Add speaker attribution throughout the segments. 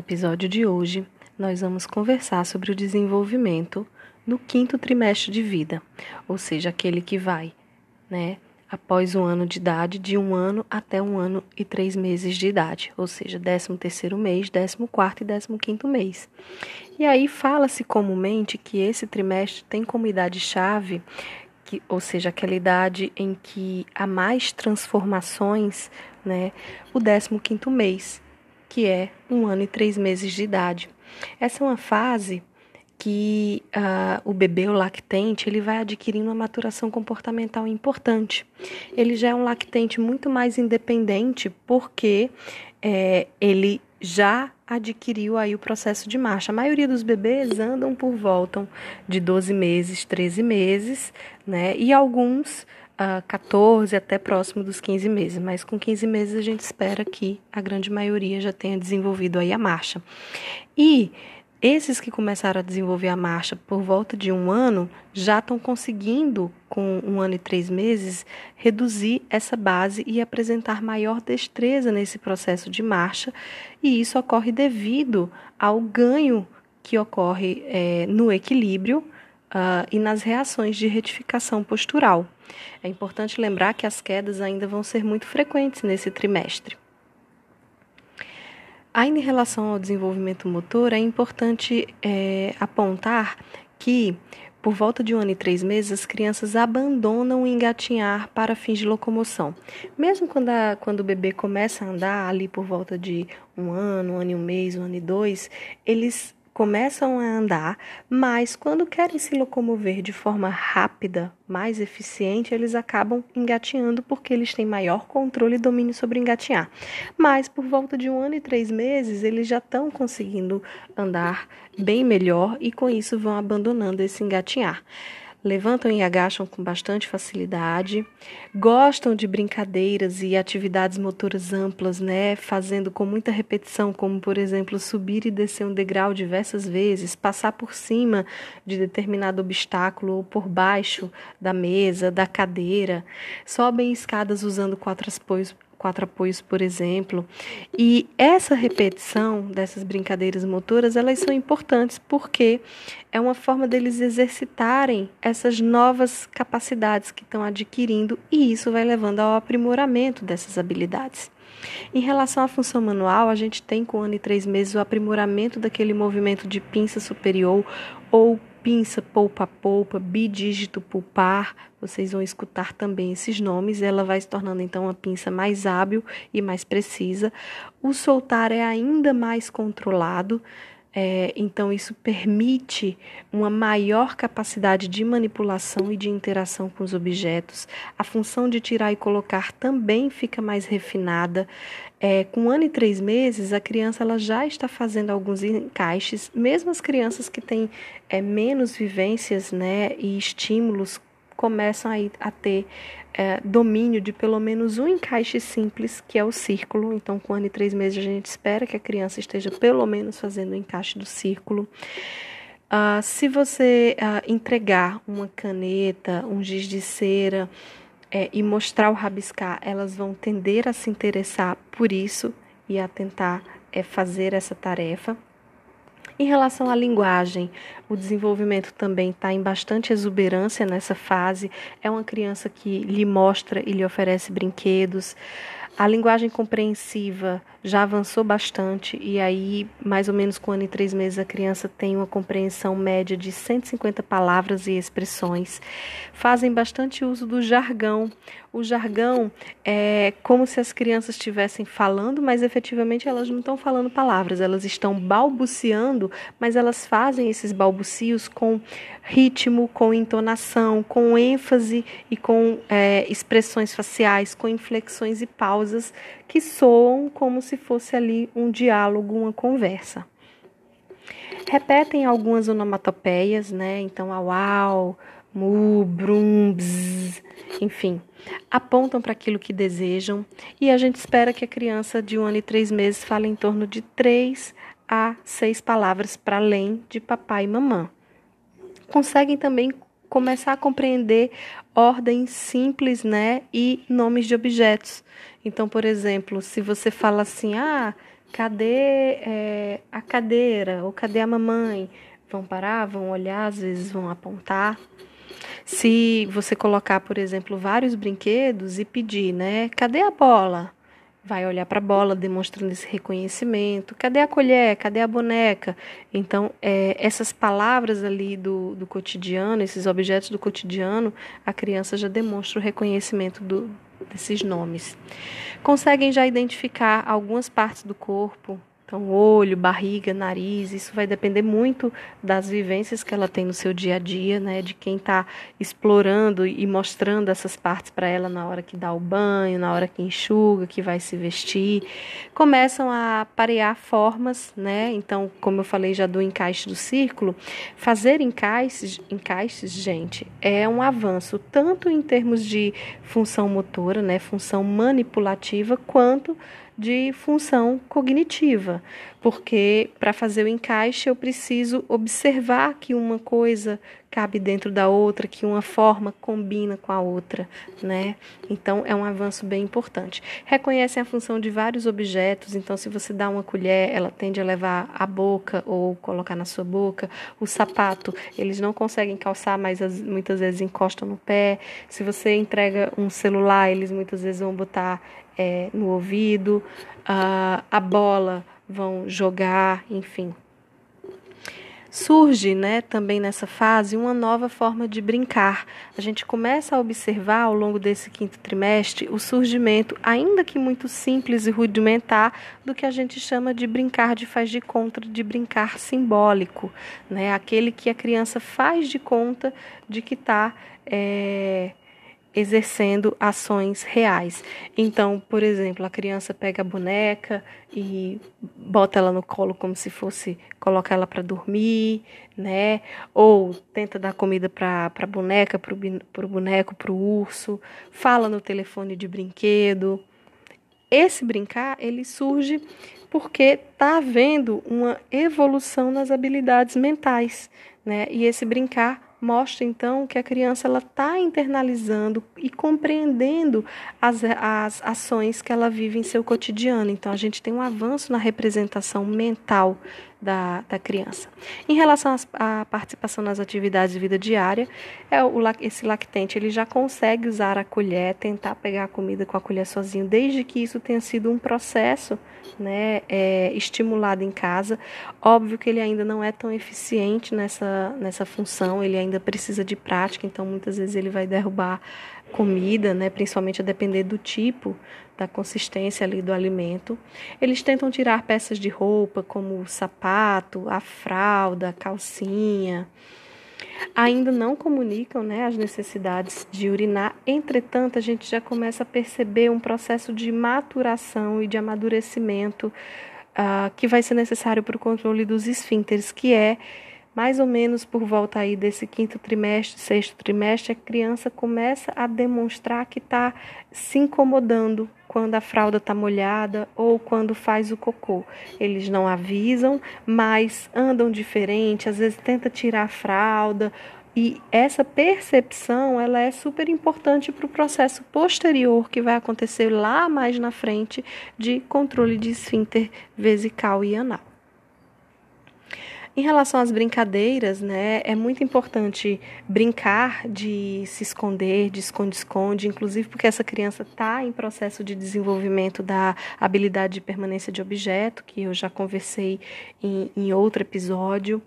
Speaker 1: episódio de hoje, nós vamos conversar sobre o desenvolvimento no quinto trimestre de vida, ou seja, aquele que vai, né, após um ano de idade, de um ano até um ano e três meses de idade, ou seja, décimo terceiro mês, décimo quarto e décimo quinto mês. E aí fala-se comumente que esse trimestre tem como idade-chave, que, ou seja, aquela idade em que há mais transformações, né, o décimo quinto mês, que é um ano e três meses de idade. Essa é uma fase que uh, o bebê, o lactente, ele vai adquirindo uma maturação comportamental importante. Ele já é um lactente muito mais independente porque é, ele já adquiriu aí o processo de marcha. A maioria dos bebês andam por volta de 12 meses, 13 meses, né? E alguns uh, 14 até próximo dos 15 meses, mas com 15 meses a gente espera que a grande maioria já tenha desenvolvido aí a marcha. E esses que começaram a desenvolver a marcha por volta de um ano já estão conseguindo, com um ano e três meses, reduzir essa base e apresentar maior destreza nesse processo de marcha, e isso ocorre devido ao ganho que ocorre é, no equilíbrio uh, e nas reações de retificação postural. É importante lembrar que as quedas ainda vão ser muito frequentes nesse trimestre. Ainda em relação ao desenvolvimento motor, é importante é, apontar que, por volta de um ano e três meses, as crianças abandonam engatinhar para fins de locomoção. Mesmo quando, a, quando o bebê começa a andar, ali por volta de um ano, um ano e um mês, um ano e dois, eles começam a andar, mas quando querem se locomover de forma rápida, mais eficiente, eles acabam engatinhando porque eles têm maior controle e domínio sobre engatinhar. Mas por volta de um ano e três meses, eles já estão conseguindo andar bem melhor e com isso vão abandonando esse engatinhar levantam e agacham com bastante facilidade, gostam de brincadeiras e atividades motoras amplas, né, fazendo com muita repetição, como por exemplo subir e descer um degrau diversas vezes, passar por cima de determinado obstáculo ou por baixo da mesa, da cadeira, sobem escadas usando quatro apoios quatro apoios, por exemplo. E essa repetição dessas brincadeiras motoras, elas são importantes porque é uma forma deles exercitarem essas novas capacidades que estão adquirindo e isso vai levando ao aprimoramento dessas habilidades. Em relação à função manual, a gente tem com um ano e três meses o aprimoramento daquele movimento de pinça superior ou pinça, polpa-polpa, bidígito pulpar, vocês vão escutar também esses nomes, ela vai se tornando então uma pinça mais hábil e mais precisa. O soltar é ainda mais controlado, é, então, isso permite uma maior capacidade de manipulação e de interação com os objetos. A função de tirar e colocar também fica mais refinada. É, com um ano e três meses, a criança ela já está fazendo alguns encaixes, mesmo as crianças que têm é, menos vivências né, e estímulos começam a, a ter é, domínio de pelo menos um encaixe simples, que é o círculo. Então, com um ano e três meses, a gente espera que a criança esteja pelo menos fazendo o encaixe do círculo. Uh, se você uh, entregar uma caneta, um giz de cera é, e mostrar o rabiscar, elas vão tender a se interessar por isso e a tentar é, fazer essa tarefa. Em relação à linguagem, o desenvolvimento também está em bastante exuberância nessa fase. É uma criança que lhe mostra e lhe oferece brinquedos. A linguagem compreensiva já avançou bastante e aí, mais ou menos com um ano e três meses, a criança tem uma compreensão média de 150 palavras e expressões. Fazem bastante uso do jargão. O jargão é como se as crianças estivessem falando, mas efetivamente elas não estão falando palavras, elas estão balbuciando, mas elas fazem esses balbucios com ritmo, com entonação, com ênfase e com é, expressões faciais, com inflexões e pausas que soam como se fosse ali um diálogo, uma conversa. Repetem algumas onomatopeias, né? Então, au, mu, brum, bzz, enfim, apontam para aquilo que desejam e a gente espera que a criança de um ano e três meses fale em torno de três a seis palavras para além de papai e mamãe conseguem também começar a compreender ordens simples, né, e nomes de objetos. Então, por exemplo, se você fala assim, ah, cadê é, a cadeira ou cadê a mamãe? Vão parar, vão olhar, às vezes vão apontar. Se você colocar, por exemplo, vários brinquedos e pedir, né? Cadê a bola? vai olhar para a bola, demonstrando esse reconhecimento. Cadê a colher? Cadê a boneca? Então, é, essas palavras ali do, do cotidiano, esses objetos do cotidiano, a criança já demonstra o reconhecimento do, desses nomes. Conseguem já identificar algumas partes do corpo, então, olho, barriga, nariz, isso vai depender muito das vivências que ela tem no seu dia a dia, né? De quem está explorando e mostrando essas partes para ela na hora que dá o banho, na hora que enxuga, que vai se vestir. Começam a parear formas, né? Então, como eu falei já do encaixe do círculo, fazer encaixes, encaixes, gente, é um avanço tanto em termos de função motora, né? Função manipulativa, quanto de função cognitiva, porque para fazer o encaixe eu preciso observar que uma coisa cabe dentro da outra, que uma forma combina com a outra, né? Então é um avanço bem importante. Reconhecem a função de vários objetos, então se você dá uma colher, ela tende a levar à boca ou colocar na sua boca. O sapato, eles não conseguem calçar, mas as, muitas vezes encostam no pé. Se você entrega um celular, eles muitas vezes vão botar é, no ouvido, a, a bola vão jogar, enfim. Surge né, também nessa fase uma nova forma de brincar. A gente começa a observar ao longo desse quinto trimestre o surgimento, ainda que muito simples e rudimentar, do que a gente chama de brincar de faz de conta, de brincar simbólico. Né? Aquele que a criança faz de conta de que está. É, exercendo ações reais. Então, por exemplo, a criança pega a boneca e bota ela no colo como se fosse colocar ela para dormir, né? Ou tenta dar comida para a boneca, para o boneco, para o urso, fala no telefone de brinquedo. Esse brincar, ele surge porque está havendo uma evolução nas habilidades mentais, né? E esse brincar mostra então que a criança ela está internalizando e compreendendo as, as ações que ela vive em seu cotidiano. Então a gente tem um avanço na representação mental da, da criança. Em relação à participação nas atividades de vida diária, é o, esse lactente ele já consegue usar a colher, tentar pegar a comida com a colher sozinho, desde que isso tenha sido um processo né, é, estimulado em casa. Óbvio que ele ainda não é tão eficiente nessa, nessa função, ele ainda precisa de prática, então muitas vezes ele vai derrubar comida, né, principalmente a depender do tipo da consistência ali do alimento. Eles tentam tirar peças de roupa, como o sapato, a fralda, a calcinha. Ainda não comunicam né, as necessidades de urinar, entretanto, a gente já começa a perceber um processo de maturação e de amadurecimento uh, que vai ser necessário para o controle dos esfínteres, que é mais ou menos por volta aí desse quinto trimestre, sexto trimestre, a criança começa a demonstrar que está se incomodando quando a fralda está molhada ou quando faz o cocô. Eles não avisam, mas andam diferente, às vezes tenta tirar a fralda. E essa percepção ela é super importante para o processo posterior que vai acontecer lá mais na frente de controle de esfíncter vesical e anal. Em relação às brincadeiras, né, é muito importante brincar de se esconder, de esconde-esconde, inclusive porque essa criança está em processo de desenvolvimento da habilidade de permanência de objeto, que eu já conversei em, em outro episódio.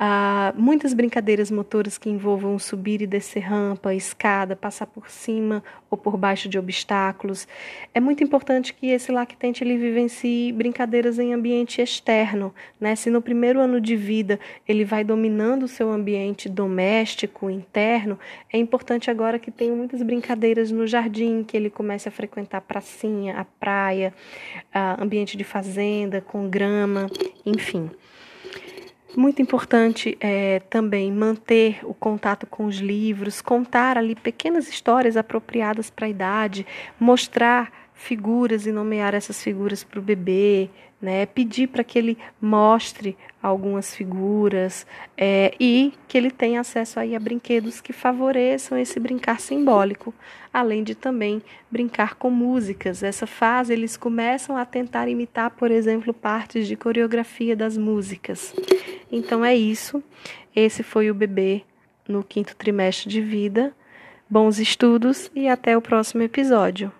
Speaker 1: Ah, muitas brincadeiras motoras que envolvam subir e descer rampa, escada, passar por cima ou por baixo de obstáculos. É muito importante que esse lactente ele vivencie brincadeiras em ambiente externo. Né? Se no primeiro ano de vida ele vai dominando o seu ambiente doméstico, interno, é importante agora que tenha muitas brincadeiras no jardim, que ele comece a frequentar a pracinha, a praia, a ambiente de fazenda, com grama, enfim. Muito importante é também manter o contato com os livros, contar ali pequenas histórias apropriadas para a idade, mostrar figuras e nomear essas figuras para o bebê, né? Pedir para que ele mostre algumas figuras é, e que ele tenha acesso aí a brinquedos que favoreçam esse brincar simbólico, além de também brincar com músicas. Essa fase eles começam a tentar imitar, por exemplo, partes de coreografia das músicas. Então é isso. Esse foi o bebê no quinto trimestre de vida. Bons estudos e até o próximo episódio.